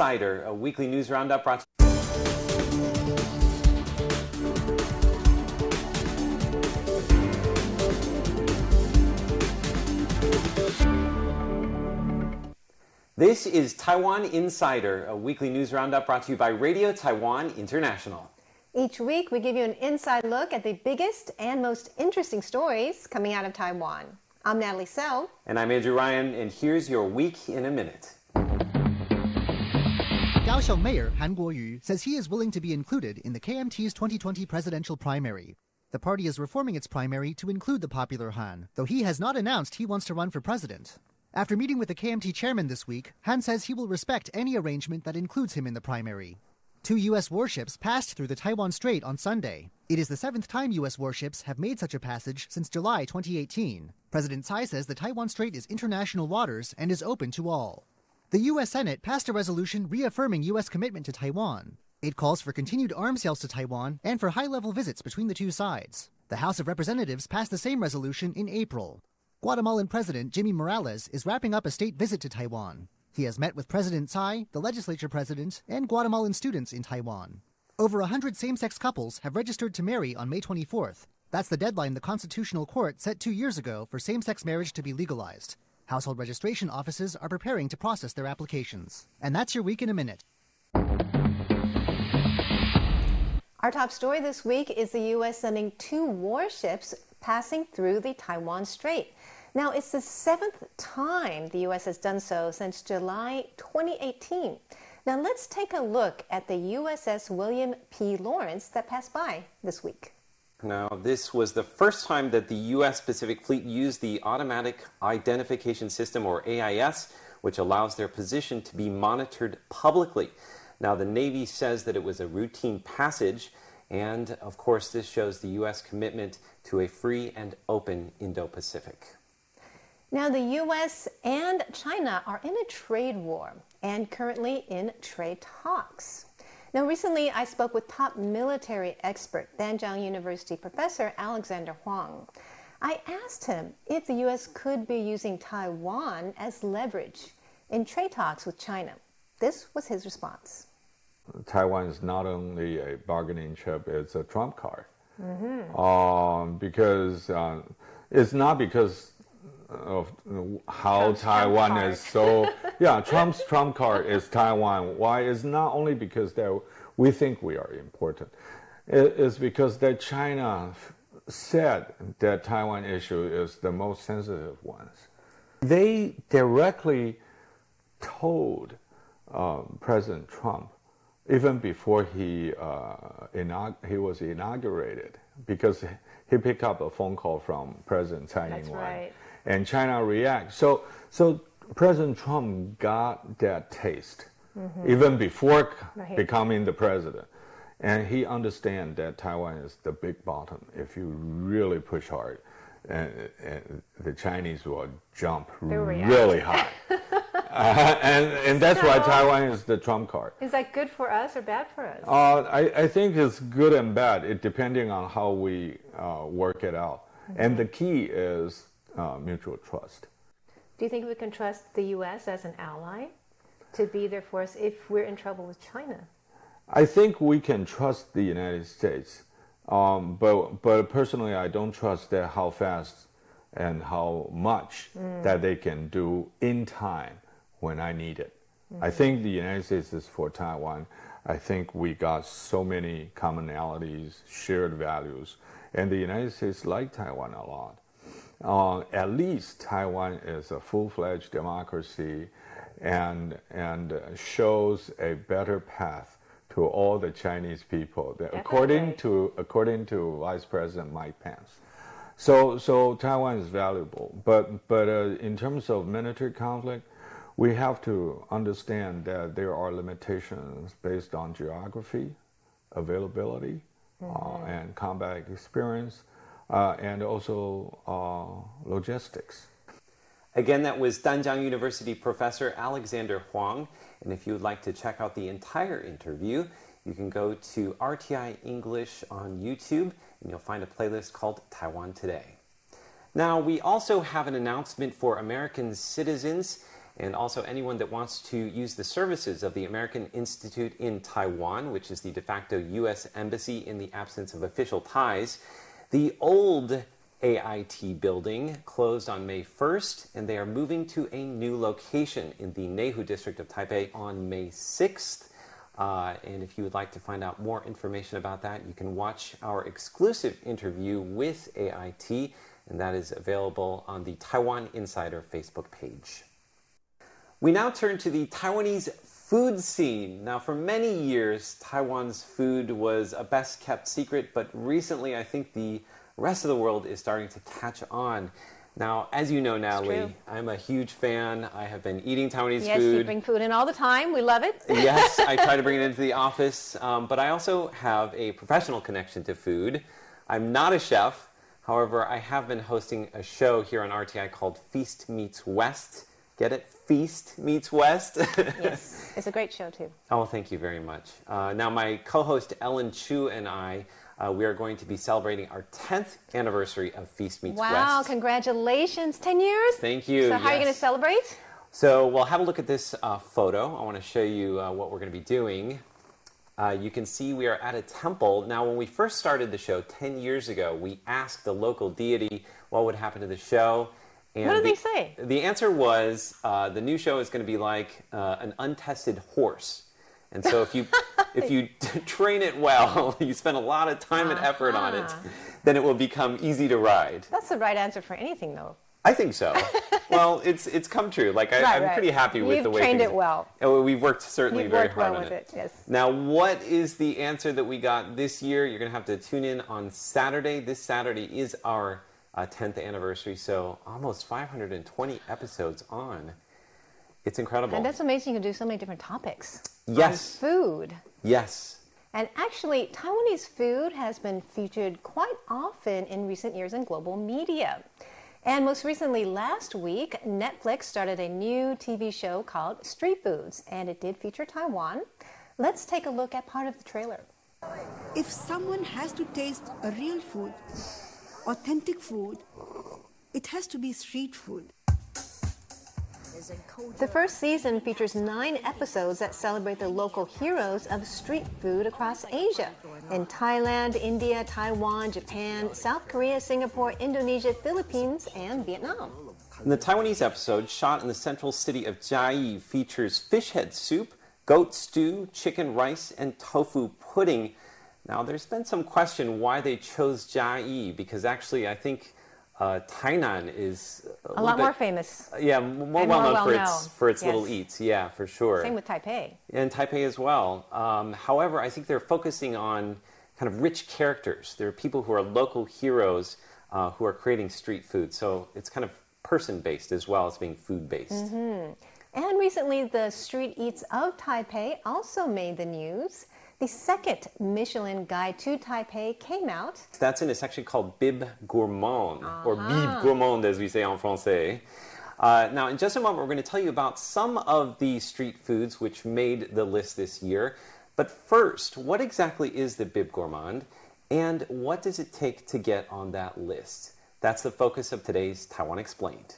Insider, a weekly news roundup brought to This is Taiwan Insider, a weekly news roundup brought to you by Radio Taiwan International. Each week, we give you an inside look at the biggest and most interesting stories coming out of Taiwan. I'm Natalie So. And I'm Andrew Ryan, and here's your week in a minute. Kaohsiung Mayor Han Kuo-yu says he is willing to be included in the KMT's 2020 presidential primary. The party is reforming its primary to include the popular Han, though he has not announced he wants to run for president. After meeting with the KMT chairman this week, Han says he will respect any arrangement that includes him in the primary. Two U.S. warships passed through the Taiwan Strait on Sunday. It is the seventh time U.S. warships have made such a passage since July 2018. President Tsai says the Taiwan Strait is international waters and is open to all. The U.S. Senate passed a resolution reaffirming U.S. commitment to Taiwan. It calls for continued arms sales to Taiwan and for high level visits between the two sides. The House of Representatives passed the same resolution in April. Guatemalan President Jimmy Morales is wrapping up a state visit to Taiwan. He has met with President Tsai, the legislature president, and Guatemalan students in Taiwan. Over 100 same sex couples have registered to marry on May 24th. That's the deadline the Constitutional Court set two years ago for same sex marriage to be legalized. Household registration offices are preparing to process their applications. And that's your week in a minute. Our top story this week is the U.S. sending two warships passing through the Taiwan Strait. Now, it's the seventh time the U.S. has done so since July 2018. Now, let's take a look at the USS William P. Lawrence that passed by this week. Now, this was the first time that the U.S. Pacific Fleet used the Automatic Identification System, or AIS, which allows their position to be monitored publicly. Now, the Navy says that it was a routine passage, and of course, this shows the U.S. commitment to a free and open Indo Pacific. Now, the U.S. and China are in a trade war and currently in trade talks. Now, recently I spoke with top military expert, Danjiang University professor Alexander Huang. I asked him if the U.S. could be using Taiwan as leverage in trade talks with China. This was his response. Taiwan is not only a bargaining chip, it's a trump card. Mm-hmm. Um, because uh, it's not because of how Trump's Taiwan Trump is so. yeah, Trump's Trump card is Taiwan. Why? It's not only because that we think we are important. It's because that China said that Taiwan issue is the most sensitive ones. They directly told um, President Trump even before he uh, he was inaugurated because he picked up a phone call from President Tsai Ing-wen. Right and China reacts. So, so President Trump got that taste mm-hmm. even before right. becoming the president. And he understands that Taiwan is the big bottom. If you really push hard, and, and the Chinese will jump really high. uh, and, and that's so, why Taiwan is the trump card. Is that good for us or bad for us? Uh, I, I think it's good and bad, it, depending on how we uh, work it out. Mm-hmm. And the key is uh, mutual trust. Do you think we can trust the U.S. as an ally to be there for us if we're in trouble with China? I think we can trust the United States, um, but but personally, I don't trust that how fast and how much mm. that they can do in time when I need it. Mm-hmm. I think the United States is for Taiwan. I think we got so many commonalities, shared values, and the United States like Taiwan a lot uh, at least Taiwan is a full-fledged democracy and, and shows a better path to all the Chinese people, according to, according to Vice President Mike Pence. So, so Taiwan is valuable, but, but uh, in terms of military conflict, we have to understand that there are limitations based on geography, availability, uh, mm-hmm. uh, and combat experience uh, and also uh, logistics. Again, that was Danjiang University professor Alexander Huang. And if you would like to check out the entire interview, you can go to RTI English on YouTube and you'll find a playlist called Taiwan Today. Now, we also have an announcement for American citizens, and also anyone that wants to use the services of the American Institute in Taiwan, which is the de facto U.S. embassy in the absence of official ties. The old AIT building closed on May 1st, and they are moving to a new location in the Neihu district of Taipei on May 6th. Uh, and if you would like to find out more information about that, you can watch our exclusive interview with AIT, and that is available on the Taiwan Insider Facebook page. We now turn to the Taiwanese food scene. Now, for many years, Taiwan's food was a best kept secret, but recently I think the rest of the world is starting to catch on. Now, as you know, Natalie, I'm a huge fan. I have been eating Taiwanese yes, food. Yes, you bring food in all the time. We love it. yes, I try to bring it into the office, um, but I also have a professional connection to food. I'm not a chef. However, I have been hosting a show here on RTI called Feast Meets West. Get it? Feast Meets West. yes, it's a great show too. Oh, thank you very much. Uh, now, my co host Ellen Chu and I uh, we are going to be celebrating our 10th anniversary of Feast Meets wow, West. Wow, congratulations, 10 years. Thank you. So, how yes. are you going to celebrate? So, we'll have a look at this uh, photo. I want to show you uh, what we're going to be doing. Uh, you can see we are at a temple. Now, when we first started the show 10 years ago, we asked the local deity what would happen to the show. And what did the, they say? The answer was uh, the new show is going to be like uh, an untested horse. And so if you if you train it well, you spend a lot of time and effort on it, Uh-huh. then it will become easy to ride. That's the right answer for anything, though. I think so. well, it's it's come true. Like I, Right, I'm right. pretty happy with You've the way trained things- it well. Oh, we've worked certainly You've very worked hard well on with it, yes. Now, what is the answer that we got this year? You're going to have to tune in on Saturday. This Saturday is our uh, 10th anniversary, so almost 520 episodes on. It's incredible. And that's amazing. You can do so many different topics. Yes. On food. yes. And actually, Taiwanese food has been featured quite often in recent years in global media. And most recently, last week, Netflix started a new TV show called Street Foods, and it did feature Taiwan. Let's take a look at part of the trailer. If someone has to taste a real food, authentic food, it has to be street food. The first season features nine episodes that celebrate the local heroes of street food across Asia in Thailand, India, Taiwan, Japan, South Korea, Singapore, Indonesia, Philippines, and Vietnam. And the Taiwanese episode, shot in the central city of Chiayi, features fish head soup, goat stew, chicken rice, and tofu pudding. Now, there's been some question why they chose Chiayi, because actually, I think uh, Tainan is a, A lot bit- more famous. Yeah, more well known for its for its Yes. little eats. Yeah, for sure. Same with Taipei. and Taipei as well. Um, however, I think they're focusing on kind of rich characters. There are people who are local heroes uh, who are creating street food. So it's kind of person based as well as being food based. Mm-hmm. And recently, the street eats of Taipei also made the news. The second Michelin Guide to Taipei came out. That's in a section called Bib Gourmand, or Bib Gourmand as we say en français. Uh, now, in just a moment, we're going to tell you about some of the street foods which made the list this year. But first, what exactly is the Bib Gourmand, and what does it take to get on that list? That's the focus of today's Taiwan Explained.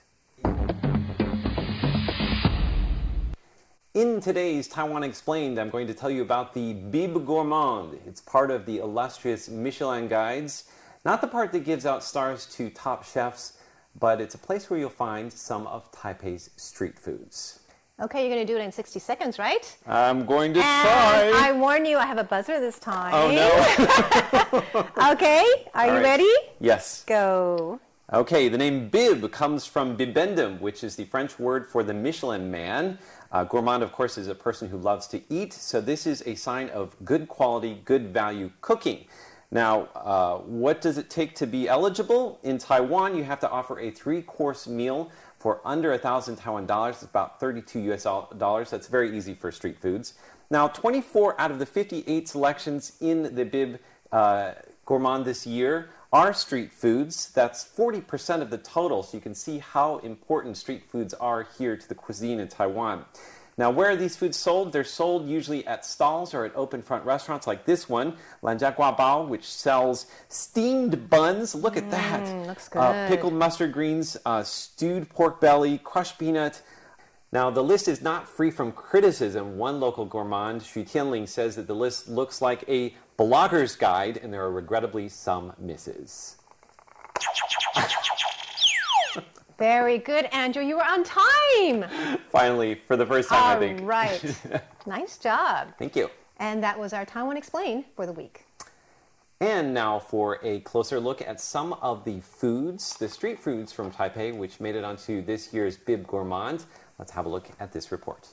In today's Taiwan Explained, I'm going to tell you about the Bib Gourmand. It's part of the illustrious Michelin Guides. Not the part that gives out stars to top chefs, but it's a place where you'll find some of Taipei's street foods. Okay, you're going to do it in 60 seconds, right? I'm going to And I warn you, I have a buzzer this time. Oh no! Okay, are you All right. ready? yes. Go. Okay, the name Bib comes from bibendum, which is the French word for the Michelin man. Uh, gourmand, of course, is a person who loves to eat, so this is a sign of good quality, good value cooking. Now, uh, what does it take to be eligible? In Taiwan, you have to offer a three course meal for under a thousand Taiwan dollars. It's about 32 US dollars. That's very easy for street foods. Now, 24 out of the 58 selections in the Bib uh, Gourmand this year are street foods. That's 40% of the total, so you can see how important street foods are here to the cuisine in Taiwan. Now, where are these foods sold? They're sold usually at stalls or at open front restaurants like this one, Lanjia Gua Bao, which sells steamed buns. Look at that. looks Uh, good. pickled mustard greens, uh, stewed pork belly, crushed peanut. Now, the list is not free from criticism. One local gourmand, Xu Tianling, says that the list looks like a blogger's guide, and there are regrettably some misses. Very good, Andrew. You were on time. Finally, for the first time, I think. right. nice job. Thank you. And that was our Taiwan Explained for the week. And now for a closer look at some of the foods, the street foods from Taipei, which made it onto this year's Bib Gourmand. Let's have a look at this report.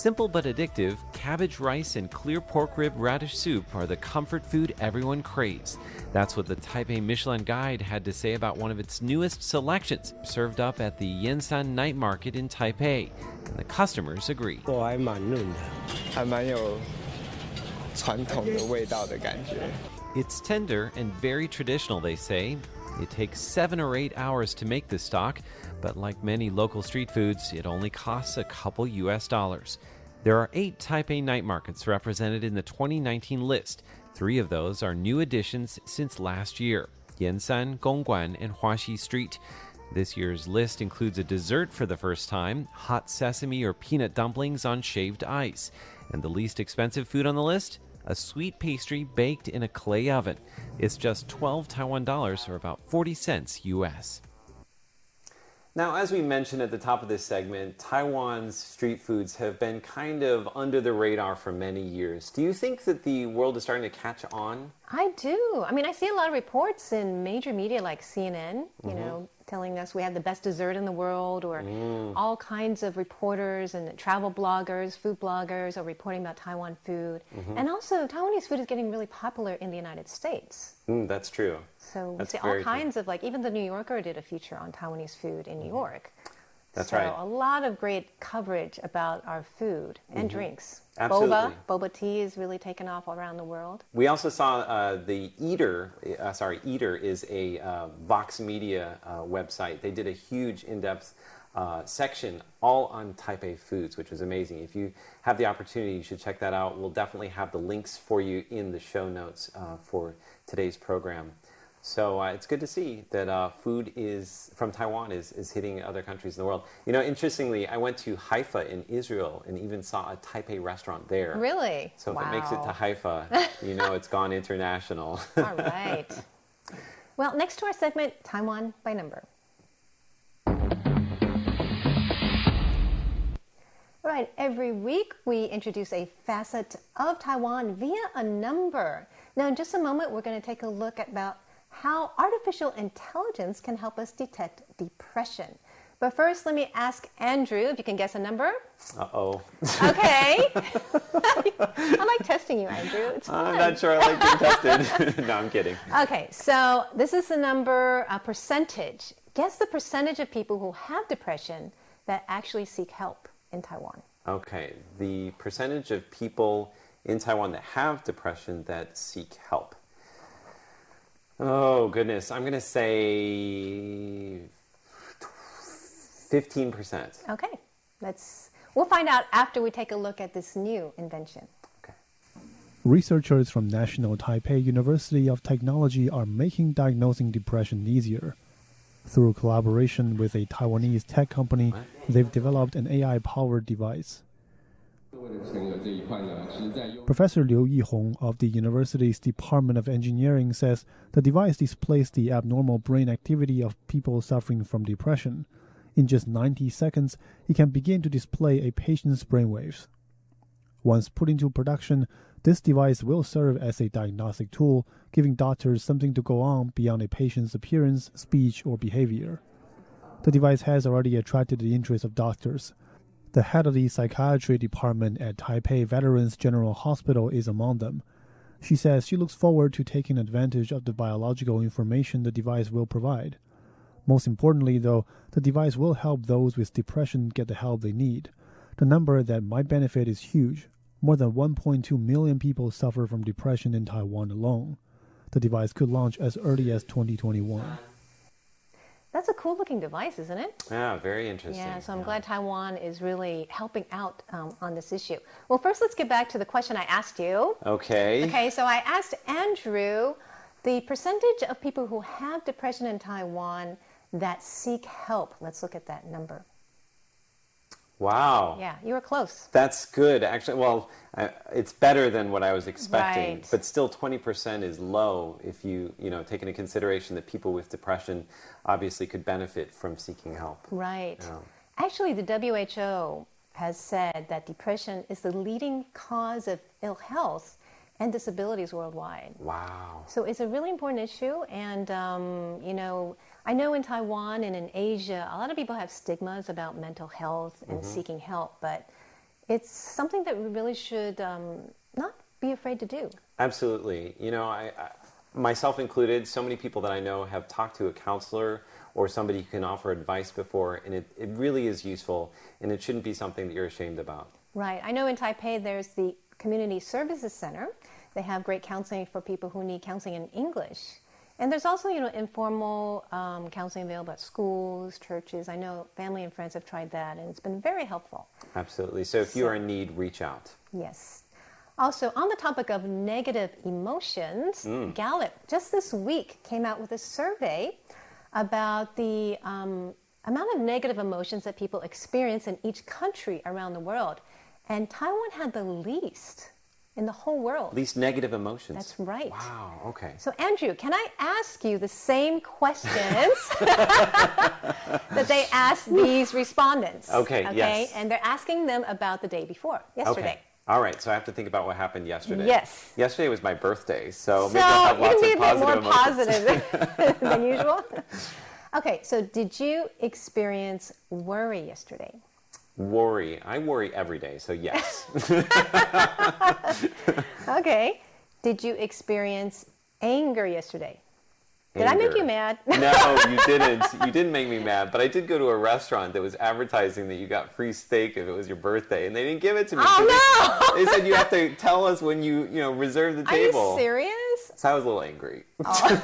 Simple but addictive, cabbage rice and clear pork rib radish soup are the comfort food everyone craves. That's what the Taipei Michelin Guide had to say about one of its newest selections, served up at the Yansan Night Market in Taipei. And the customers agree. It's tender and very traditional, they say, it takes seven or eight hours to make this stock, but like many local street foods, it only costs a couple US dollars. There are eight Taipei night markets represented in the 2019 list. Three of those are new additions since last year Yansan, Gongguan, and Huaxi Street. This year's list includes a dessert for the first time hot sesame or peanut dumplings on shaved ice. And the least expensive food on the list? A sweet pastry baked in a clay oven. It's just 12 Taiwan dollars or about 40 cents US. Now, as we mentioned at the top of this segment, Taiwan's street foods have been kind of under the radar for many years. Do you think that the world is starting to catch on? I do. I mean, I see a lot of reports in major media like CNN, you Mm-hmm. know, telling us we have the best dessert in the world, or Mm. all kinds of reporters and travel bloggers, food bloggers are reporting about Taiwan food. Mm-hmm. And also, Taiwanese food is getting really popular in the United States. Mm, that's true. So we That's see all very true. kinds of like even the New Yorker did a feature on Taiwanese food in New York. That's so right. a lot of great coverage about our food and drinks. Boba, Mm-hmm. Absolutely. boba boba tea is really taken off all around the world. We also saw uh, the Eater, uh, sorry, Eater is a uh, Vox Media uh, website. They did a huge in depth uh, section all on Taipei foods, which was amazing. If you have the opportunity, you should check that out. We'll definitely have the links for you in the show notes uh, for today's program. So uh, it's good to see that uh, food is from Taiwan is, is hitting other countries in the world. You know, interestingly, I went to Haifa in Israel and even saw a Taipei restaurant there. Really? So if it makes it to Haifa, you know it's gone international. All right. Well, next to our segment, Taiwan by number. All right, every week we introduce a facet of Taiwan via a number. Now, in just a moment, we're going to take a look at about how artificial intelligence can help us detect depression. But first, let me ask Andrew if you can guess a number. Uh oh. Okay. I like testing you, Andrew. It's fun. I'm not sure I like being tested. no, I'm kidding. Okay, so this is the number, a percentage. Guess the percentage of people who have depression that actually seek help in Taiwan. Okay, the percentage of people in Taiwan that have depression that seek help. Oh, goodness. I'm going to say 15%. Okay, let's. We'll find out after we take a look at this new invention. Okay. Researchers from National Taipei University of Technology are making diagnosing depression easier. Through collaboration with a Taiwanese tech company, they've developed an AI powered device. Professor Liu Yihong of the university's Department of Engineering says the device displays the abnormal brain activity of people suffering from depression. In just 90 seconds, it can begin to display a patient's brainwaves. Once put into production, this device will serve as a diagnostic tool, giving doctors something to go on beyond a patient's appearance, speech, or behavior. The device has already attracted the interest of doctors. The head of the psychiatry department at Taipei Veterans General Hospital is among them. She says she looks forward to taking advantage of the biological information the device will provide. Most importantly, though, the device will help those with depression get the help they need. The number that might benefit is huge. More than 1.2 million people suffer from depression in Taiwan alone. The device could launch as early as 2021. That's a cool looking device, isn't it? Yeah, very interesting. Yeah, so I'm glad Taiwan is really helping out um, on this issue. Well, first, let's get back to the question I asked you. Okay. Okay, so I asked Andrew the percentage of people who have depression in Taiwan that seek help. Let's look at that number. Wow. Yeah, you were close. That's good. Actually, well, uh, it's better than what I was expecting, Right. but still 20% is low if you, you know, take into consideration that people with depression obviously could benefit from seeking help. Right. Yeah. Actually, the WHO has said that depression is the leading cause of ill health and disabilities worldwide. Wow. So it's a really important issue, and um, you know, I know in Taiwan and in Asia, a lot of people have stigmas about mental health and seeking help, but it's something that we really should um, not be afraid to do. Absolutely. You know, I, I, myself included, so many people that I know have talked to a counselor or somebody who can offer advice before, and it, it really is useful, and it shouldn't be something that you're ashamed about. Right. I know in Taipei there's the Community Services Center. They have great counseling for people who need counseling in English. And there's also, you know, informal um, counseling available at schools, churches. I know family and friends have tried that, and it's been very helpful. Absolutely. So if you are in need, reach out. Yes. Also, on the topic of negative emotions, Gallup just this week came out with a survey about the um, amount of negative emotions that people experience in each country around the world. And Taiwan had the least in the whole world. Least negative emotions. That's right. Wow. Okay. So, Andrew, can I ask you the same questions that they asked these respondents? Okay, Okay. yes. And they're asking them about the day before, yesterday. Okay. All right. So I have to think about what happened yesterday. Yes. Yesterday was my birthday, so, So maybe I'll have you lots can be a of bit positive more emotions. positive than usual. Okay, so did you experience worry yesterday? Worry. I worry every day, so yes. Okay. Did you experience anger yesterday? Did I make you mad? no, you didn't. You didn't make me mad. But I did go to a restaurant that was advertising that you got free steak if it was your birthday, and they didn't give it to me. Oh, no! They said you have to tell us when you, you know, reserve the table. Are you serious? So I was a little angry. Oh.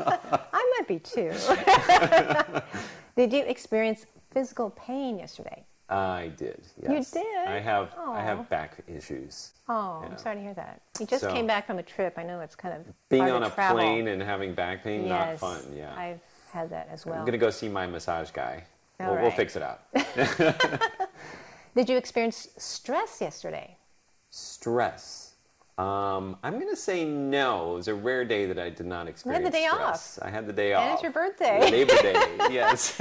I might be too. did you experience physical pain yesterday? I did. Yes. did? I have. I have back issues. Oh, Yeah. I'm sorry to hear that. You just So- came back from a trip. I know it's kind of Being on a travel. plane and having back pain, not fun. Yeah. I've had that as well. I'm gonna go see my massage guy. We'll, we'll fix it up. Did you experience stress yesterday? Stress. Um, I'm gonna say no. It was a rare day that I did not experience the day stress. I had the day off. And it's your birthday. Labor Day. yes.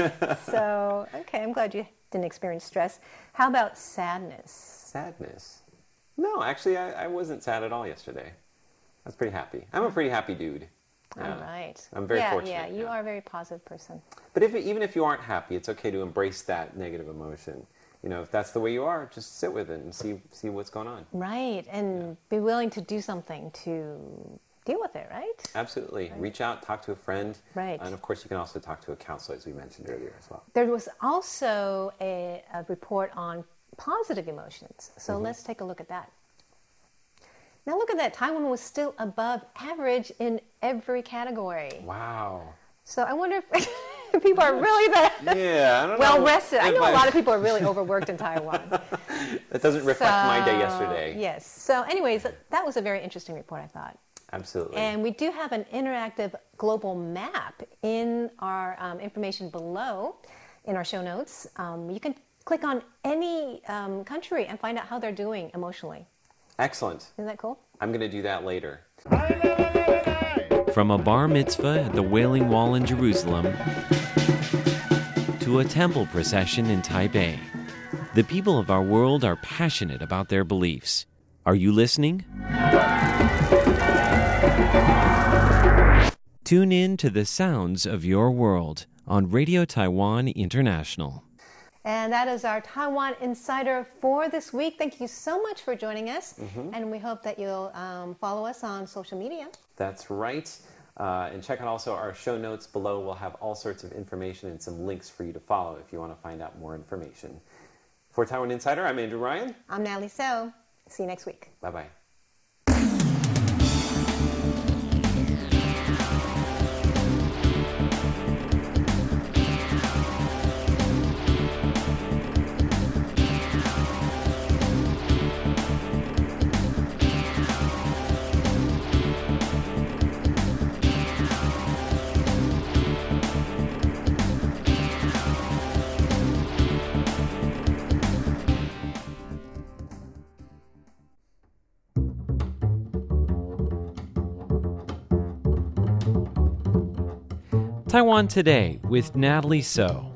So, okay, I'm glad you didn't experience stress. How about sadness? Sadness. No, actually, I, I wasn't sad at all yesterday. I was pretty happy. I'm a pretty happy dude. Yeah. All right. I'm very yeah, fortunate, Yeah, you yeah. are a very positive person. But if even if you aren't happy, it's okay to embrace that negative emotion. You know, if that's the way you are, just sit with it and see see what's going on. Right, and be willing to do something to deal with it, right? Absolutely. Reach out, talk to a friend. Right. And of course, you can also talk to a counselor, as we mentioned earlier as well. There was also a, a report on positive emotions. So Mm-hmm. let's take a look at that. Now, look at that. Taiwan was still above average in every category. Wow. So I wonder if people are really that Yeah, well know. rested. I know a lot of people are really overworked in Taiwan. That doesn't reflect my day yesterday. Yes. So, anyways, that was a very interesting report, I thought. Absolutely. And we do have an interactive global map in our um, information below in our show notes. Um, you can click on any um, country and find out how they're doing emotionally. Excellent. Isn't that cool? I'm going to do that later. From a bar mitzvah at the Wailing Wall in Jerusalem to a temple procession in Taipei, the people of our world are passionate about their beliefs. Are you listening? Tune in to the sounds of your world on Radio Taiwan International. And that is our Taiwan Insider for this week. Thank you so much for joining us. Mm-hmm. And we hope that you'll um, follow us on social media. That's right. Uh, and check out also our show notes below. We'll have all sorts of information and some links for you to follow if you want to find out more information. For Taiwan Insider, I'm Andrew Ryan. I'm Natalie So. See you next week. Bye bye. Taiwan Today with Natalie So.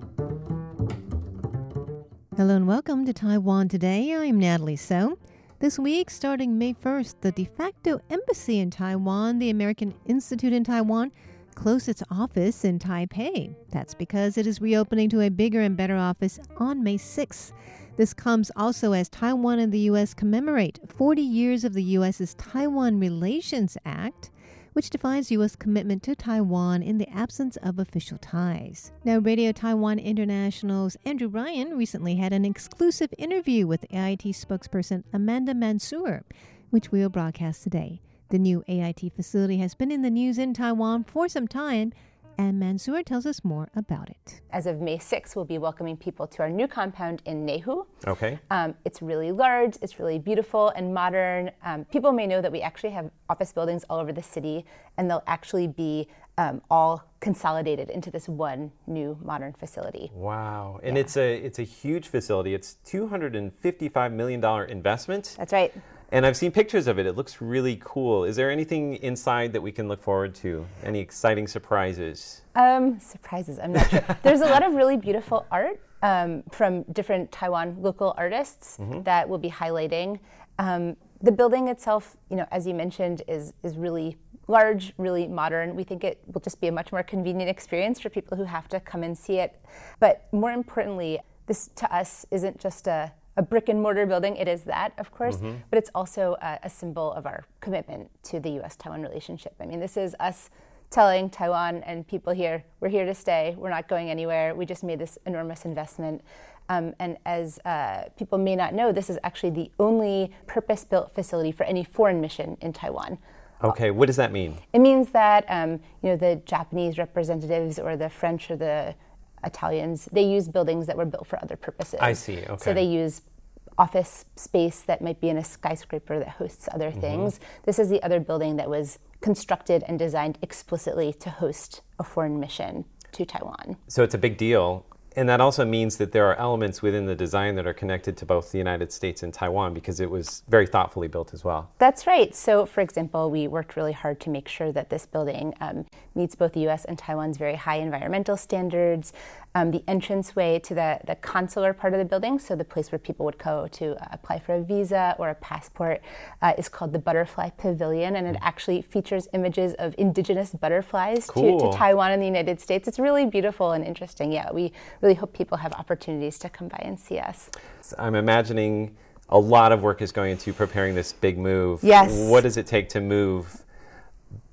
Hello and welcome to Taiwan Today. I'm Natalie So. This week, starting May 1st, the de facto embassy in Taiwan, the American Institute in Taiwan, closed its office in Taipei. That's because it is reopening to a bigger and better office on May 6th. This comes also as Taiwan and the U.S. commemorate 40 years of the U.S.'s Taiwan Relations Act which defines U.S. commitment to Taiwan in the absence of official ties. Now, Radio Taiwan International's Andrew Ryan recently had an exclusive interview with AIT spokesperson Amanda Mansour, which we'll broadcast today. The new AIT facility has been in the news in Taiwan for some time and Mansour tells us more about it. As of May 6th, we'll be welcoming people to our new compound in Neihu. Okay. Um, it's really large, it's really beautiful and modern. Um, people may know that we actually have office buildings all over the city, and they'll actually be um, all consolidated into this one new modern facility. Wow. And yeah. it's a it's a huge facility. It's 255 million dollar investment. That's right. And I've seen pictures of it. It looks really cool. Is there anything inside that we can look forward to? Any exciting surprises? Um, surprises, I'm not sure. There's a lot of really beautiful art um, from different Taiwan local artists mm-hmm. that we'll be highlighting. Um, the building itself, you know, as you mentioned, is is really large, really modern. We think it will just be a much more convenient experience for people who have to come and see it. But more importantly, this to us isn't just a a brick and mortar building. It is that, of course, mm-hmm. but it's also a, a, symbol of our commitment to the U.S. Taiwan relationship. I mean, this is us telling Taiwan and people here, we're here to stay, we're not going anywhere, we just made this enormous investment. Um, and as uh, people may not know, this is actually the only purpose built facility for any foreign mission in Taiwan. Okay, what does that mean? It means that um, you know the Japanese representatives or the French or the Italians, they use buildings that were built for other purposes. I see. Okay. So they use office space that might be in a skyscraper that hosts other mm-hmm. things. This is the other building that was constructed and designed explicitly to host a foreign mission to Taiwan. So it's a big deal and that also means that there are elements within the design that are connected to both the United States and Taiwan because it was very thoughtfully built as well. That's right. So, for example, we worked really hard to make sure that this building um, meets both the US and Taiwan's very high environmental standards. Um, the entranceway to the, the consular part of the building, so the place where people would go to uh, apply for a visa or a passport, uh, is called the Butterfly Pavilion, and it mm. actually features images of indigenous butterflies cool. to, to Taiwan and the United States. It's really beautiful and interesting. Yeah, we really hope people have opportunities to come by and see us. I'm imagining a lot of work is going into preparing this big move. Yes. What does it take to move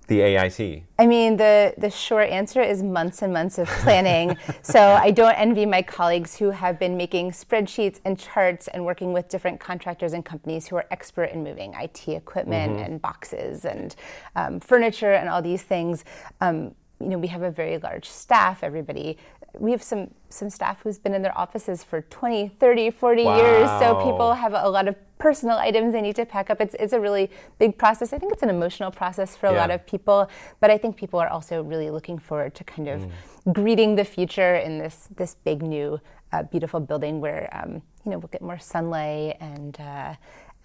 the AIT? I mean, the, the short answer is months and months of planning. so I don't envy my colleagues who have been making spreadsheets and charts and working with different contractors and companies who are expert in moving IT equipment mm-hmm. and boxes and um, furniture and all these things. Um, you know, we have a very large staff. Everybody we have some some staff who's been in their offices for 20 30 40 wow. years so people have a lot of personal items they need to pack up it's, it's a really big process i think it's an emotional process for a yeah. lot of people but i think people are also really looking forward to kind of mm. greeting the future in this this big new uh, beautiful building where um, you know we'll get more sunlight and uh,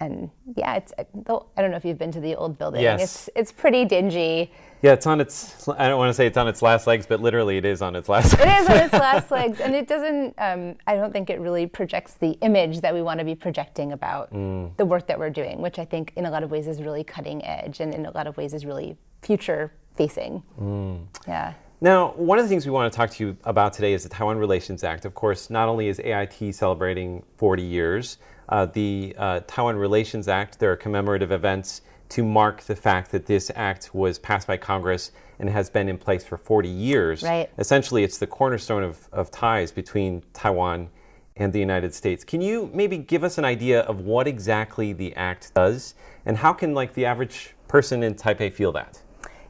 and yeah, it's I don't know if you've been to the old building. Yes. It's it's pretty dingy. Yeah, it's on its. I don't want to say it's on its last legs, but literally it is on its last. Legs. It is on its last legs, and it doesn't. Um, I don't think it really projects the image that we want to be projecting about mm. the work that we're doing, which I think in a lot of ways is really cutting edge, and in a lot of ways is really future facing. Mm. Yeah. Now, one of the things we want to talk to you about today is the Taiwan Relations Act. Of course, not only is AIT celebrating 40 years, uh, the uh, Taiwan Relations Act, there are commemorative events to mark the fact that this act was passed by Congress and has been in place for 40 years. Right. Essentially, it's the cornerstone of, of ties between Taiwan and the United States. Can you maybe give us an idea of what exactly the act does and how can like the average person in Taipei feel that?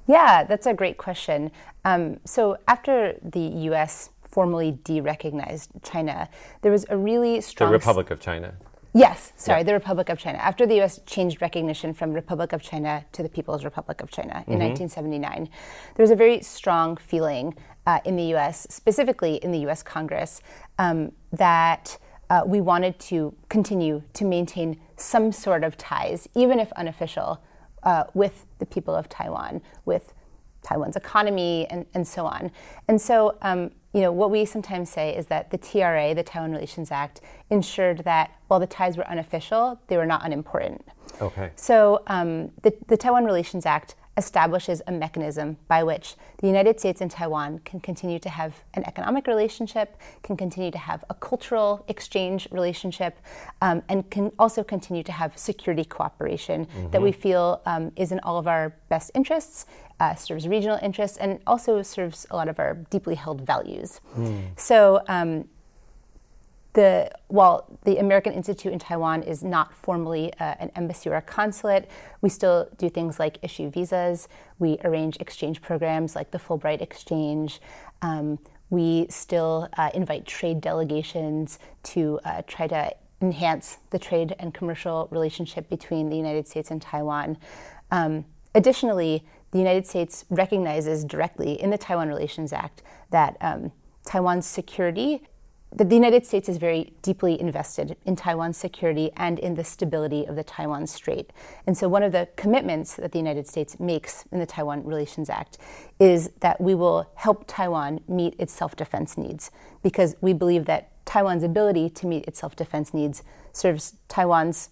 Yeah, that's a great question. Um, so after the U.S. formally de-recognized China, there was a really strong the Republic of China. Yes, sorry, yeah. the Republic of China. After the U.S. changed recognition from Republic of China to the People's Republic of China in mm-hmm. 1979, there was a very strong feeling uh, in the U.S., specifically in the U.S. Congress, um, that uh, we wanted to continue to maintain some sort of ties, even if unofficial, uh, with the people of Taiwan, with Taiwan's economy, and, and so on. And so, um, you know, what we sometimes say is that the TRA, the Taiwan Relations Act, ensured that while the ties were unofficial, they were not unimportant. Okay. So um, the, the Taiwan Relations Act establishes a mechanism by which the United States and Taiwan can continue to have an economic relationship, can continue to have a cultural exchange relationship, um, and can also continue to have security cooperation mm-hmm. that we feel um, is in all of our best interests, uh, serves regional interests, and also serves a lot of our deeply held values. Mm. So um, the while the American Institute in Taiwan is not formally uh, an embassy or a consulate, we still do things like issue visas. We arrange exchange programs like the Fulbright Exchange. Um, we still uh, invite trade delegations to uh, try to enhance the trade and commercial relationship between the United States and Taiwan. Um, additionally, the United States recognizes directly in the Taiwan Relations Act that um, Taiwan's security the United States is very deeply invested in Taiwan's security and in the stability of the Taiwan Strait. And so, one of the commitments that the United States makes in the Taiwan Relations Act is that we will help Taiwan meet its self defense needs because we believe that Taiwan's ability to meet its self defense needs serves Taiwan's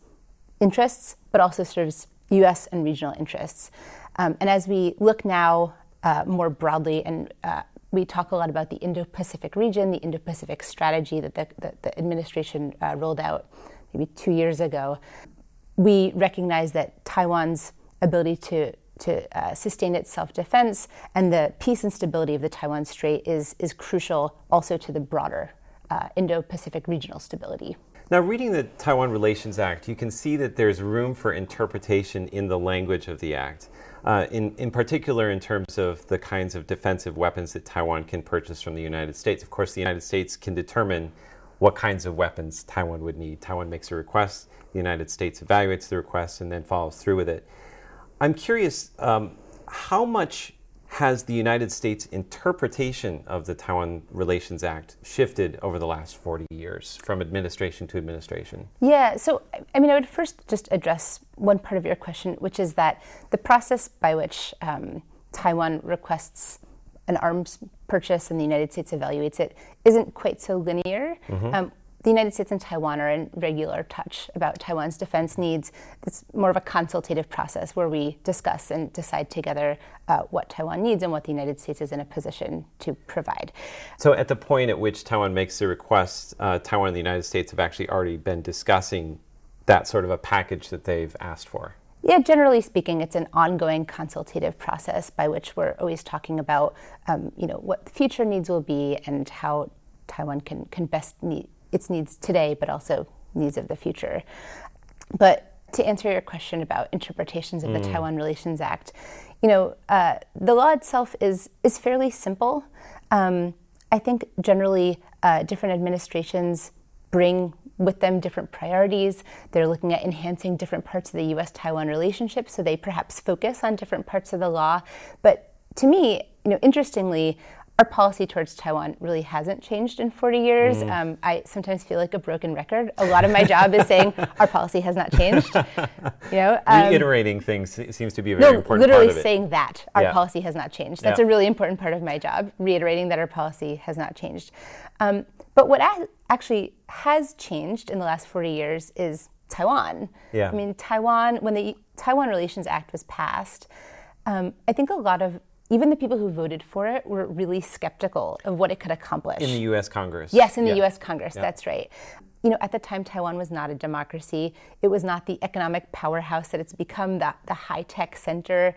interests, but also serves US and regional interests. Um, and as we look now uh, more broadly and uh, we talk a lot about the Indo Pacific region, the Indo Pacific strategy that the, the, the administration uh, rolled out maybe two years ago. We recognize that Taiwan's ability to to uh, sustain its self defense and the peace and stability of the Taiwan Strait is, is crucial also to the broader uh, Indo Pacific regional stability. Now, reading the Taiwan Relations Act, you can see that there's room for interpretation in the language of the act uh, in, in particular in terms of the kinds of defensive weapons that Taiwan can purchase from the United States. Of course, the United States can determine what kinds of weapons Taiwan would need. Taiwan makes a request, the United States evaluates the request, and then follows through with it. I'm curious um, how much has the United States interpretation of the Taiwan Relations Act shifted over the last 40 years from administration to administration? Yeah, so I mean, I would first just address one part of your question, which is that the process by which um, Taiwan requests an arms purchase and the United States evaluates it isn't quite so linear. Mm-hmm. Um, the United States and Taiwan are in regular touch about Taiwan's defense needs. It's more of a consultative process where we discuss and decide together uh, what Taiwan needs and what the United States is in a position to provide. So, at the point at which Taiwan makes the request, uh, Taiwan and the United States have actually already been discussing that sort of a package that they've asked for. Yeah, generally speaking, it's an ongoing consultative process by which we're always talking about, um, you know, what the future needs will be and how Taiwan can, can best meet its needs today, but also needs of the future. But to answer your question about interpretations of mm. the Taiwan Relations Act, you know, uh, the law itself is is fairly simple. Um, I think generally uh, different administrations bring with them different priorities. They're looking at enhancing different parts of the U.S. Taiwan relationship, so they perhaps focus on different parts of the law. But to me, you know, interestingly, our policy towards Taiwan really hasn't changed in 40 years. Mm. Um, I sometimes feel like a broken record. A lot of my job is saying our policy has not changed. You know, um, reiterating things seems to be a very no, important literally part of it. saying that our yeah. policy has not changed. That's yeah. a really important part of my job, reiterating that our policy has not changed. Um, but what actually has changed in the last 40 years is Taiwan. Yeah. I mean, Taiwan, when the Taiwan Relations Act was passed, um, I think a lot of even the people who voted for it were really skeptical of what it could accomplish. In the US Congress. Yes, in the yeah. US Congress, yeah. that's right. You know, at the time, Taiwan was not a democracy. It was not the economic powerhouse that it's become, the, the high tech center.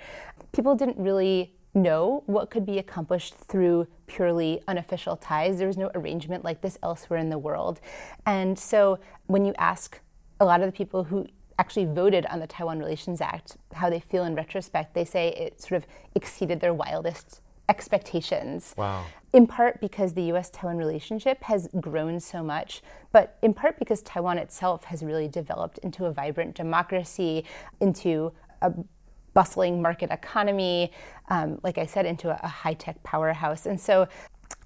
People didn't really know what could be accomplished through purely unofficial ties. There was no arrangement like this elsewhere in the world. And so when you ask a lot of the people who actually voted on the Taiwan Relations Act, how they feel in retrospect, they say it sort of exceeded their wildest expectations. Wow. In part because the US Taiwan relationship has grown so much, but in part because Taiwan itself has really developed into a vibrant democracy, into a bustling market economy, um, like I said, into a, a high tech powerhouse. And so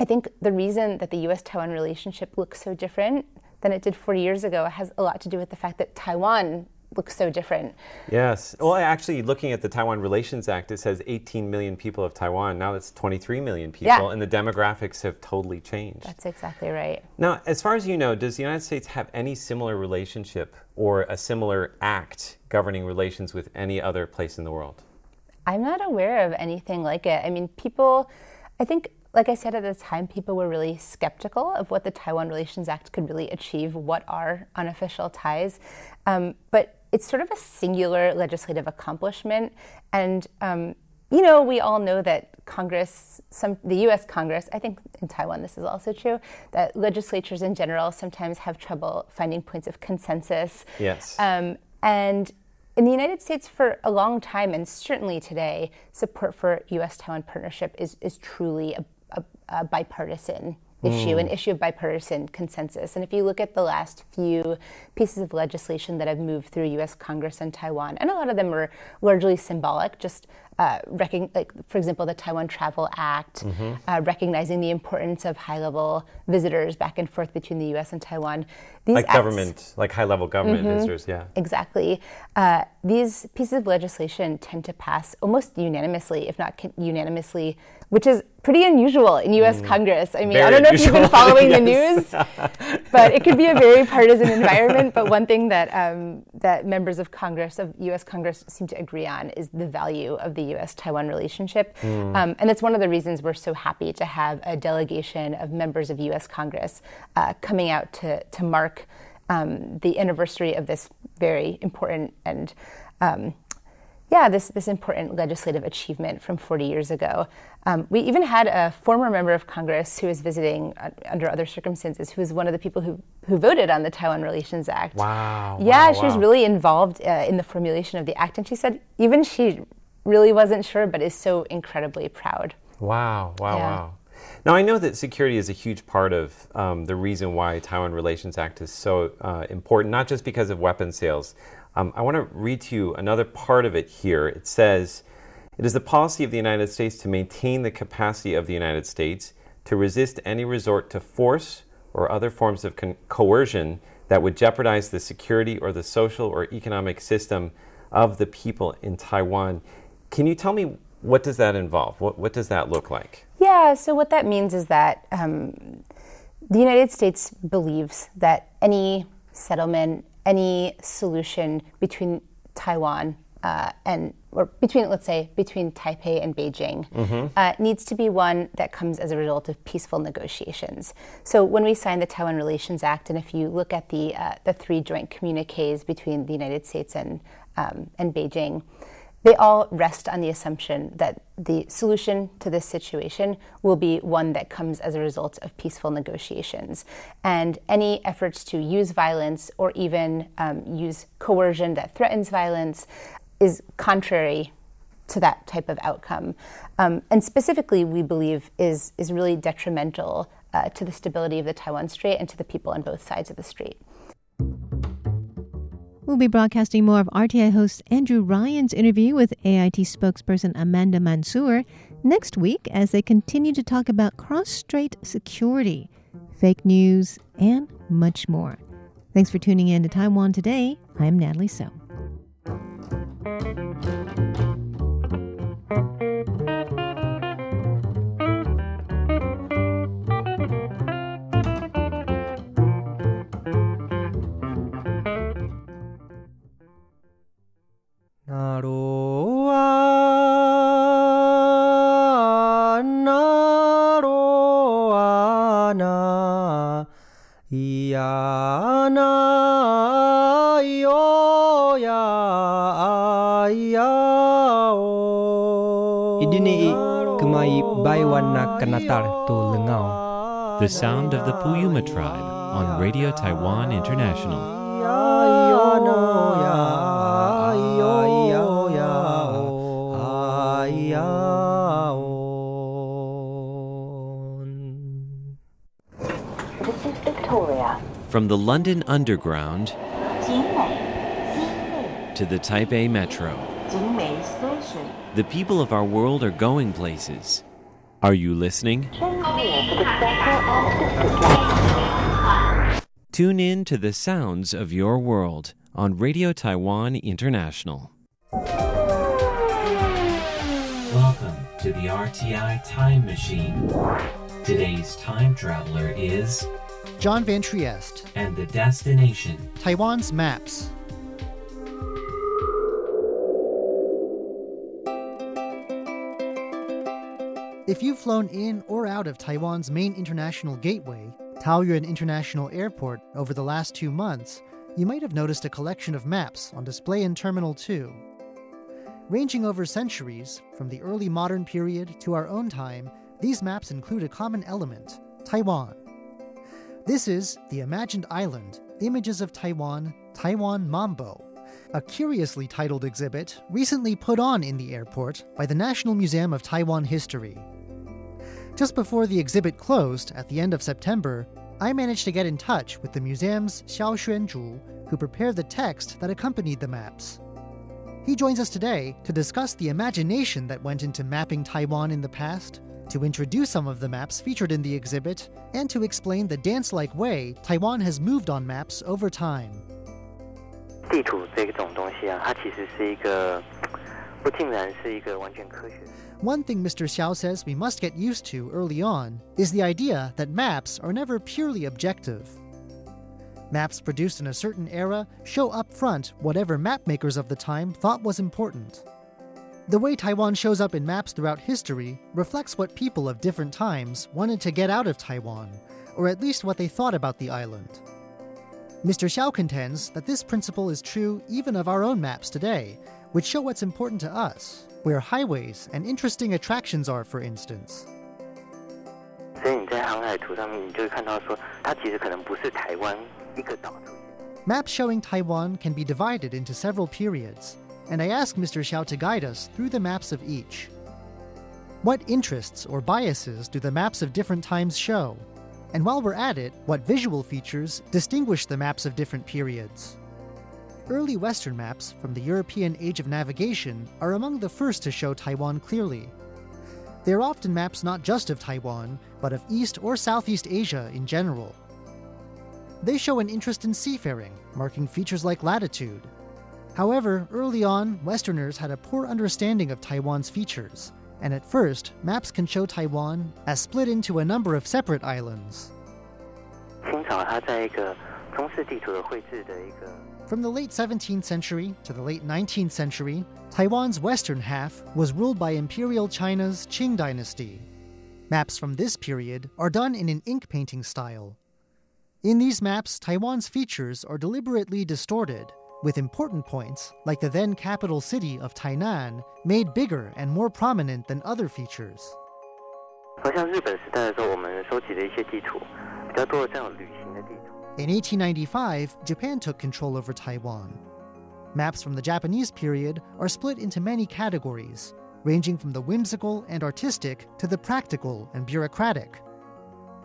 I think the reason that the US Taiwan relationship looks so different than it did 40 years ago has a lot to do with the fact that Taiwan look so different. Yes. Well, actually, looking at the Taiwan Relations Act, it says 18 million people of Taiwan. Now it's 23 million people, Yeah. and the demographics have totally changed. That's exactly right. Now, as far as you know, does the United States have any similar relationship or a similar act governing relations with any other place in the world? I'm not aware of anything like it. I mean, people, I think, like I said at the time, people were really skeptical of what the Taiwan Relations Act could really achieve, what are unofficial ties. Um, but it's sort of a singular legislative accomplishment. And, um, you know, we all know that Congress, some, the US Congress, I think in Taiwan this is also true, that legislatures in general sometimes have trouble finding points of consensus. Yes. Um, and in the United States, for a long time, and certainly today, support for U.S. Taiwan partnership is, is truly a, a, a bipartisan issue, mm. an issue of bipartisan consensus. And if you look at the last few pieces of legislation that have moved through U.S. Congress and Taiwan, and a lot of them are largely symbolic, just uh, like, for example, the Taiwan Travel Act, uh, recognizing the importance of high-level visitors back and forth between the U.S. and Taiwan. These Like acts- government, like high level government visitors, yeah. Exactly. Uh, these pieces of legislation tend to pass almost unanimously, if not con- unanimously, which is pretty unusual in U.S. Congress. I mean, I don't know if you've been unusual, following the news, but it could be a very partisan environment. But one thing that um, that members of Congress, of U.S. Congress, seem to agree on is the value of the U.S.-Taiwan relationship, um, and that's one of the reasons we're so happy to have a delegation of members of U.S. Congress uh, coming out to to mark um, the anniversary of this very important and um, yeah, this, this important legislative achievement from 40 years ago. Um, we even had a former member of Congress who was visiting uh, under other circumstances, who was one of the people who, who voted on the Taiwan Relations Act. Wow, Yeah, wow, she was really involved uh, in the formulation of the act, and she said even she really wasn't sure, but is so incredibly proud. Wow, wow, Yeah. wow. Now, I know that security is a huge part of um, the reason why Taiwan Relations Act is so uh, important, not just because of weapon sales. Um, I want to read to you another part of it here. It says, It is the policy of the United States to maintain the capacity of the United States to resist any resort to force or other forms of con- coercion that would jeopardize the security or the social or economic system of the people in Taiwan. Can you tell me what does that involve? What, what does that look like? Yeah, so what that means is that um, the United States believes that any settlement, any solution between Taiwan uh, and, or between, let's say, between Taipei and Beijing, uh, needs to be one that comes as a result of peaceful negotiations. So when we signed the Taiwan Relations Act, and if you look at the uh, the three joint communiques between the United States and um, and Beijing, they all rest on the assumption that the solution to this situation will be one that comes as a result of peaceful negotiations. And any efforts to use violence or even um, use coercion that threatens violence is contrary to that type of outcome. Um, and specifically, we believe is, is really detrimental uh, to the stability of the Taiwan Strait and to the people on both sides of the strait. We'll be broadcasting more of RTI host Andrew Ryan's interview with AIT spokesperson Amanda Mansour next week as they continue to talk about cross strait security, fake news, and much more. Thanks for tuning in to Taiwan Today. I'm Natalie So. Na ro wa na ro wa na ya ya ya Idini kumai baiwan to lengao The sound of the Puyuma tribe on Radio Taiwan International. From the London Underground to the Taipei Metro, the people of our world are going places. Are you listening? Tune in to the sounds of your world on Radio Taiwan International. Welcome to the RTI Time Machine. Today's time traveler is John Van Trieste, and the destination Taiwan's maps. If you've flown in or out of Taiwan's main international gateway, Taoyuan International Airport, over the last two months, you might have noticed a collection of maps on display in Terminal 2. Ranging over centuries, from the early modern period to our own time, these maps include a common element Taiwan. This is The Imagined Island Images of Taiwan, Taiwan Mambo, a curiously titled exhibit recently put on in the airport by the National Museum of Taiwan History. Just before the exhibit closed at the end of September, I managed to get in touch with the museum's Xiao Xuanzhu, who prepared the text that accompanied the maps. He joins us today to discuss the imagination that went into mapping Taiwan in the past, to introduce some of the maps featured in the exhibit, and to explain the dance like way Taiwan has moved on maps over time. 地图这种东西啊，它其实是一个不尽然是一个完全科学。 One thing Mr. Xiao says we must get used to early on is the idea that maps are never purely objective. Maps produced in a certain era show up front whatever mapmakers of the time thought was important. The way Taiwan shows up in maps throughout history reflects what people of different times wanted to get out of Taiwan, or at least what they thought about the island. Mr. Xiao contends that this principle is true even of our own maps today, which show what's important to us, where highways and interesting attractions are, for instance. 所以你在航海图上面，你就会看到说，它其实可能不是台湾一个岛出现。 Maps showing Taiwan can be divided into several periods, and I asked Mr. Xiao to guide us through the maps of each. What interests or biases do the maps of different times show? And while we're at it, what visual features distinguish the maps of different periods? Early Western maps from the European Age of Navigation are among the first to show Taiwan clearly. They're often maps not just of Taiwan, but of East or Southeast Asia in general. They show an interest in seafaring, marking features like latitude. However, early on, Westerners had a poor understanding of Taiwan's features, and at first, maps can show Taiwan as split into a number of separate islands. From the late 17th century to the late 19th century, Taiwan's western half was ruled by Imperial China's Qing dynasty. Maps from this period are done in an ink painting style. In these maps, Taiwan's features are deliberately distorted with important points, like the then capital city of Tainan, made bigger and more prominent than other features. in 1895, Japan took control over Taiwan. Maps from the Japanese period are split into many categories, ranging from the whimsical and artistic to the practical and bureaucratic.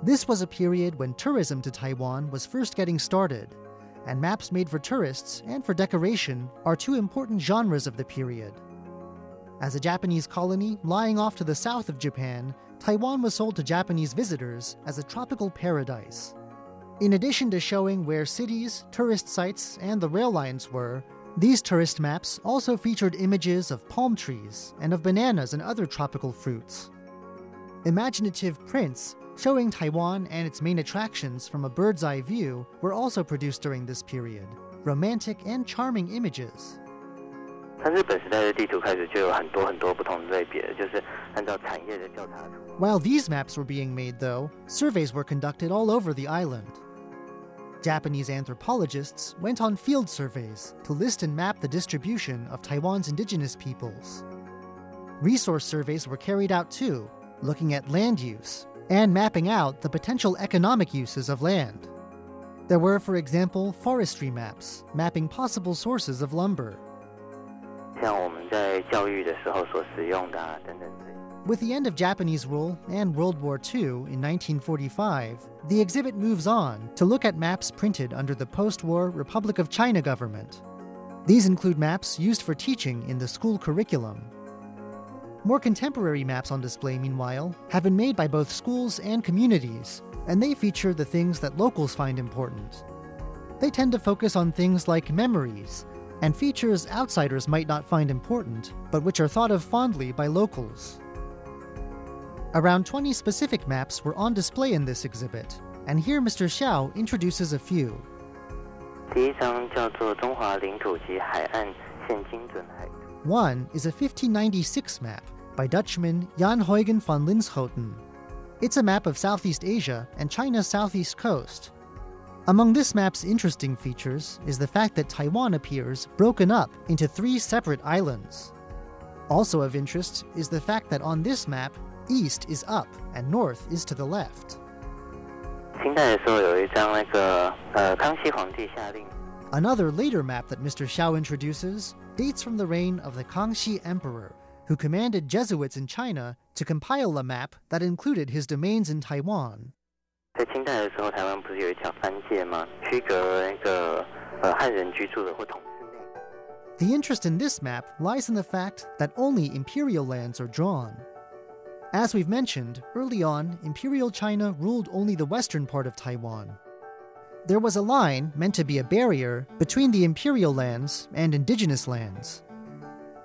This was a period when tourism to Taiwan was first getting started, and maps made for tourists and for decoration are two important genres of the period. As a Japanese colony lying off to the south of Japan, Taiwan was sold to Japanese visitors as a tropical paradise. In addition to showing where cities, tourist sites, and the rail lines were, these tourist maps also featured images of palm trees and of bananas and other tropical fruits. Imaginative prints Showing Taiwan and its main attractions from a bird's eye view were also produced during this period, romantic and charming images. while these maps were being made, though, surveys were conducted all over the island. Japanese anthropologists went on field surveys to list and map the distribution of Taiwan's indigenous peoples. Resource surveys were carried out too, looking at land use, and mapping out the potential economic uses of land. There were, for example, forestry maps mapping possible sources of lumber. With the end of Japanese rule and World War II in 1945, the exhibit moves on to look at maps printed under the post war Republic of China government. These include maps used for teaching in the school curriculum More contemporary maps on display, meanwhile, have been made by both schools and communities, and they feature the things that locals find important. They tend to focus on things like memories and features outsiders might not find important, but which are thought of fondly by locals. Around 20 specific maps were on display in this exhibit, and here Mr. Xiao introduces a few. 第一张叫做中华领土及海岸线精准海图。 One is a 1596 map by Dutchman Jan Huygen van Linschoten. It's a map of Southeast Asia and China's southeast coast. Among this map's interesting features is the fact that Taiwan appears broken up into three separate islands. Also of interest is the fact that on this map, east is up and north is to the left. 清代的时候有一张那个呃康熙皇帝下令 Another later map that Mr. Xiao introduces dates from the reign of the Kangxi Emperor, who commanded Jesuits in China to compile a map that included his domains in Taiwan. 在清代的时候，台湾不是有一条藩界吗？区隔那个呃汉人居住的或统治内。 The interest in this map lies in the fact that only imperial lands are drawn. As we've mentioned, early on, Imperial China ruled only the western part of Taiwan. there was a line meant to be a barrier between the imperial lands and indigenous lands.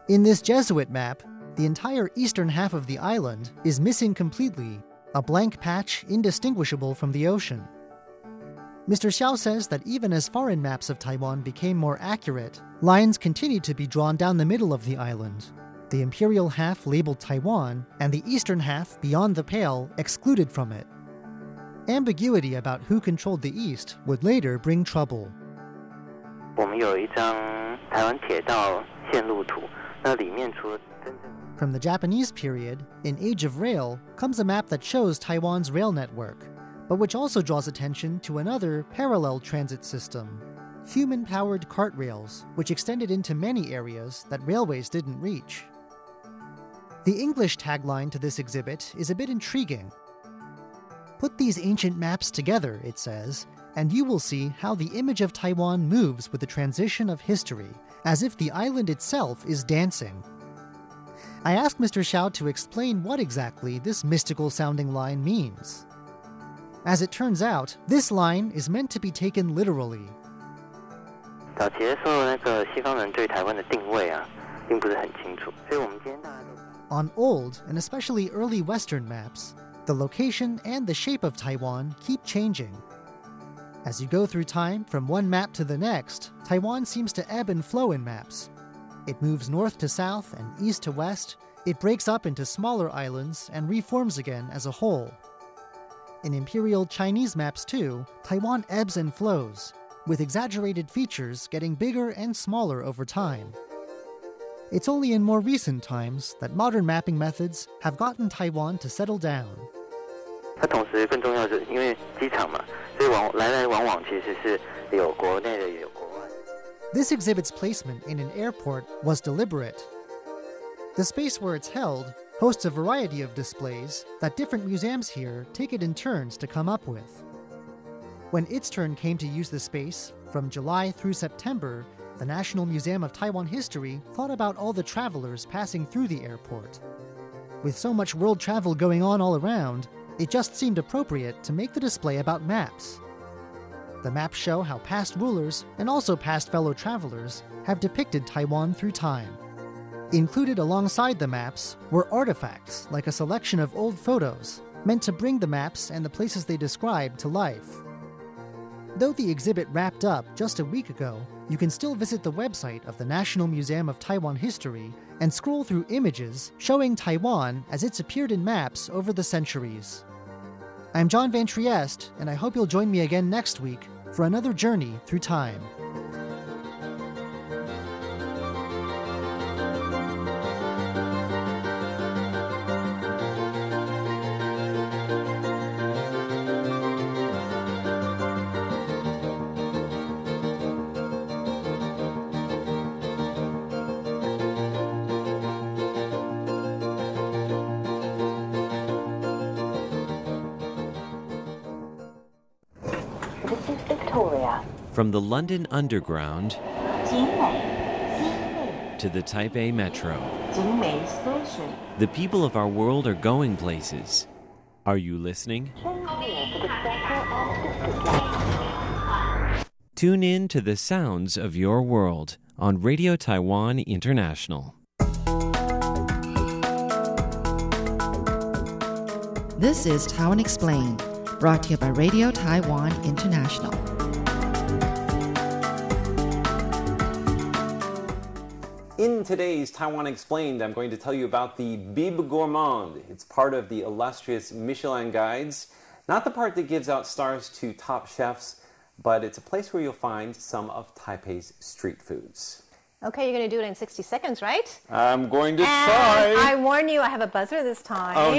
In this Jesuit map, the entire eastern half of the island is missing completely, a blank patch indistinguishable from the ocean. Mr. Xiao says that even as foreign maps of Taiwan became more accurate, lines continued to be drawn down the middle of the island, the imperial half labeled Taiwan, and the eastern half beyond the pale excluded from it Ambiguity about who controlled the east would later bring trouble. 我们有一张台湾铁道线路图，那里面除了真正 From the Japanese period, in Age of Rail, comes a map that shows Taiwan's rail network, but which also draws attention to another parallel transit system human powered cart rails, which extended into many areas that railways didn't reach. The English tagline to this exhibit is a bit intriguing. Put these ancient maps together, it says, and you will see how the image of Taiwan moves with the transition of history, as if the island itself is dancing. I asked Mr. Xiao to explain what exactly this mystical sounding line means. As it turns out, this line is meant to be taken literally. On old and especially early Western maps, the location and the shape of Taiwan keep changing. As you go through time from one map to the next, Taiwan seems to ebb and flow in maps. It moves north to south and east to west, it breaks up into smaller islands and reforms again as a whole. In imperial Chinese maps, too, Taiwan ebbs and flows, with exaggerated features getting bigger and smaller over time. It's only in more recent times that modern mapping methods have gotten Taiwan to settle down. 它同时更重要的是，因为机场嘛，所以往来来往往其实是有国内的也有国外。 This exhibit's placement in an airport was deliberate. The space where it's held hosts a variety of displays that different museums here take it in turns to come up with. When its turn came to use the space, from July through September, the National Museum of Taiwan History thought about all the travelers passing through the airport. With so much world travel going on all around, it just seemed appropriate to make the display about maps. The maps show how past rulers and also past fellow travelers have depicted Taiwan through time. Included alongside the maps were artifacts like a selection of old photos meant to bring the maps and the places they describe to life. Though the exhibit wrapped up just a week ago, you can still visit the website of the National Museum of Taiwan History and scroll through images showing Taiwan as it's appeared in maps over the centuries. I'm John Van Trieste, and I hope you'll join me again next week for another journey through time. from the London Underground to the Taipei Metro. The people of our world are going places. Are you listening? Tune in to the sounds of your world on Radio Taiwan International. This is Taiwan Explained, brought to you by Radio Taiwan International. Today's Taiwan Explained, I'm going to tell you about the Bib Gourmand. It's part of the illustrious Michelin Guides. Not the part that gives out stars to top chefs, but it's a place where you'll find some of Taipei's street foods. Okay, you're going to do it in 60 seconds, right? I'm going to and try. I warn you, I have a buzzer this time. Oh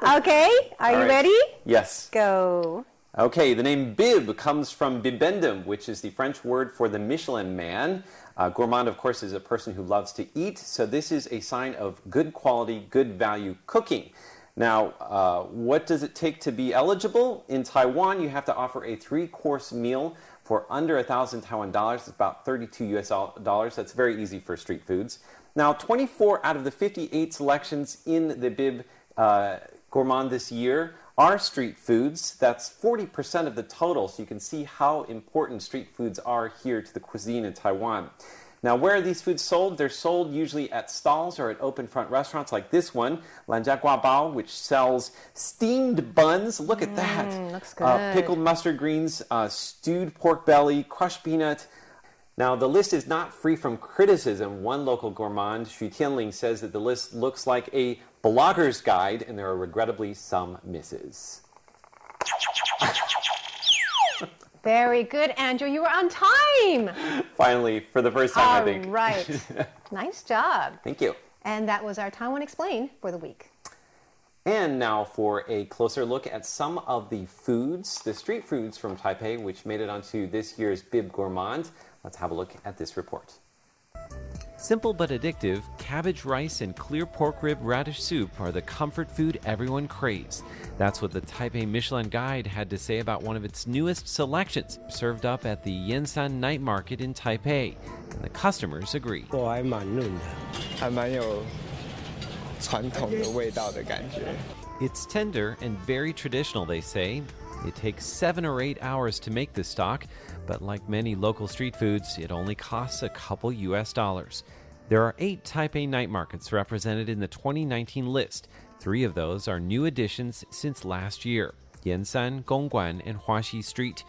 no. okay, are All you right. ready? Yes. Go. Okay, the name Bib comes from bibendum, which is the French word for the Michelin man. Uh, gourmand, of course, is a person who loves to eat, so this is a sign of good quality, good value cooking. Now, uh, what does it take to be eligible? In Taiwan, you have to offer a three course meal for under a thousand Taiwan dollars. It's about 32 US dollars. That's very easy for street foods. Now, 24 out of the 58 selections in the Bib uh, Gourmand this year are street foods. That's 40% of the total, so you can see how important street foods are here to the cuisine in Taiwan. Now, where are these foods sold? They're sold usually at stalls or at open front restaurants like this one, Lanjia Gua Bao, which sells steamed buns. Look at that. Mm, Uh, pickled mustard greens, uh, stewed pork belly, crushed peanut. Now, the list is not free from criticism. One local gourmand, Xu Tianling, says that the list looks like a blogger's guide, and there are regrettably some misses. Very good, Andrew. You were on time. Finally, for the first time, I think. right. nice job. Thank you. And that was our Taiwan Explained for the week. And now for a closer look at some of the foods, the street foods from Taipei, which made it onto this year's Bib Gourmand. Let's have a look at this report. Simple but addictive, cabbage rice and clear pork rib radish soup are the comfort food everyone craves. That's what the Taipei Michelin Guide had to say about one of its newest selections, served up at the Yansan Night Market in Taipei. And the customers agree. It's tender and very traditional, they say, it takes seven or eight hours to make this stock, but like many local street foods, it only costs a couple US dollars. There are eight Taipei night markets represented in the 2019 list. Three of those are new additions since last year Yansan, Gongguan, and Huaxi Street.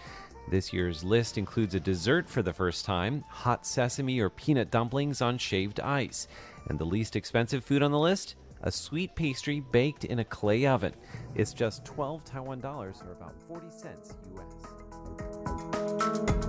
This year's list includes a dessert for the first time hot sesame or peanut dumplings on shaved ice. And the least expensive food on the list? A sweet pastry baked in a clay oven. It's just 12 Taiwan dollars or about 40 cents US.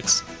favorites.